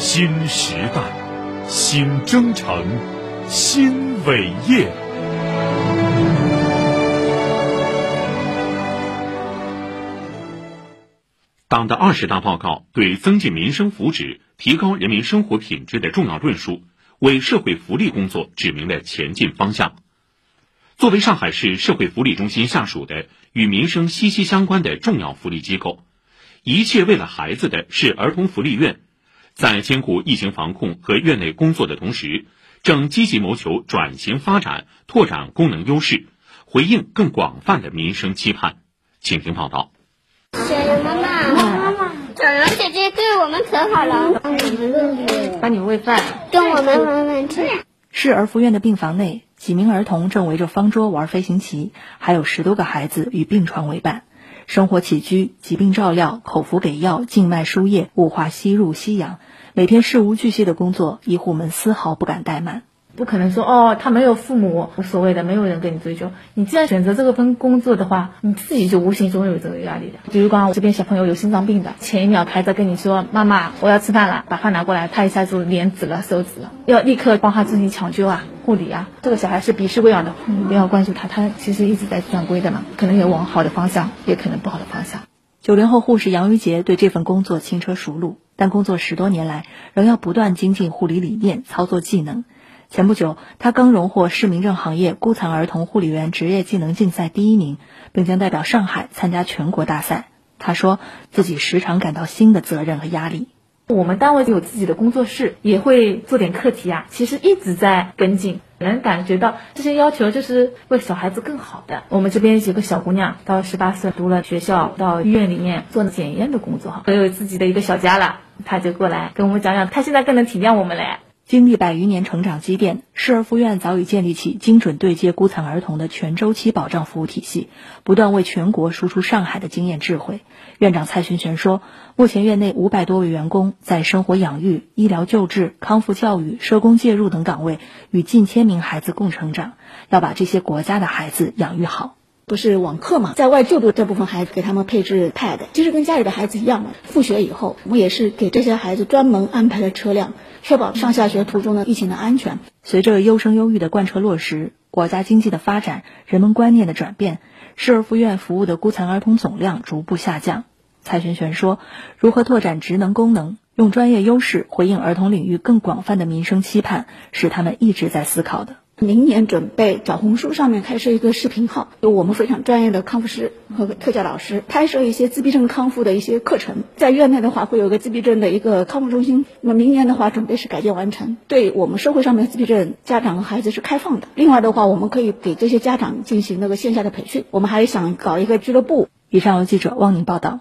新时代，新征程，新伟业。党的二十大报告对增进民生福祉、提高人民生活品质的重要论述，为社会福利工作指明了前进方向。作为上海市社会福利中心下属的与民生息息相关的重要福利机构，一切为了孩子的是儿童福利院，在兼顾疫情防控和院内工作的同时，正积极谋求转型发展、拓展功能优势，回应更广泛的民生期盼。请听报道。小羊妈妈，妈妈，小羊姐姐对我们可好了，帮你们喂饭，跟我们玩玩具。市儿福院的病房内。几名儿童正围着方桌玩飞行棋，还有十多个孩子与病床为伴。生活起居、疾病照料、口服给药、静脉输液、雾化吸入吸氧，每天事无巨细的工作，医护们丝毫不敢怠慢。不可能说哦，他没有父母，无所谓的，没有人跟你追究。你既然选择这个份工作的话，你自己就无形中有这个压力的。比如刚刚我这边小朋友有心脏病的，前一秒还在跟你说妈妈我要吃饭了，把饭拿过来，他一下子脸紫了，手紫了，要立刻帮他进行抢救啊、护理啊。这个小孩是鼻饲喂养的，你不要关注他，他其实一直在转归的嘛，可能也往好的方向，也可能不好的方向。九零后护士杨玉杰对这份工作轻车熟路，但工作十多年来，仍要不断精进护理理念、操作技能。前不久，他刚荣获市民政行业孤残儿童护理员职业技能竞赛第一名，并将代表上海参加全国大赛。他说自己时常感到新的责任和压力。我们单位有自己的工作室，也会做点课题啊，其实一直在跟进，能感觉到这些要求就是为小孩子更好的。我们这边几个小姑娘到十八岁，读了学校，到医院里面做检验的工作，都有自己的一个小家了，她就过来跟我们讲讲，她现在更能体谅我们嘞。经历百余年成长积淀，市儿福院早已建立起精准对接孤残儿童的全周期保障服务体系，不断为全国输出上海的经验智慧。院长蔡寻璇说，目前院内五百多位员工在生活养育、医疗救治、康复教育、社工介入等岗位，与近千名孩子共成长，要把这些国家的孩子养育好。不是网课嘛，在外就读这部分孩子给他们配置 pad，其实跟家里的孩子一样嘛。复学以后，我们也是给这些孩子专门安排了车辆，确保上下学途中的疫情的安全。随着优生优育的贯彻落实，国家经济的发展，人们观念的转变，市儿福院服务的孤残儿童总量逐步下降。蔡璇璇说：“如何拓展职能功能，用专业优势回应儿童领域更广泛的民生期盼，是他们一直在思考的。”明年准备小红书上面开设一个视频号，有我们非常专业的康复师和特教老师开设一些自闭症康复的一些课程。在院内的话，会有个自闭症的一个康复中心。那么明年的话，准备是改建完成，对我们社会上面自闭症家长和孩子是开放的。另外的话，我们可以给这些家长进行那个线下的培训。我们还想搞一个俱乐部。以上由记者汪宁报道。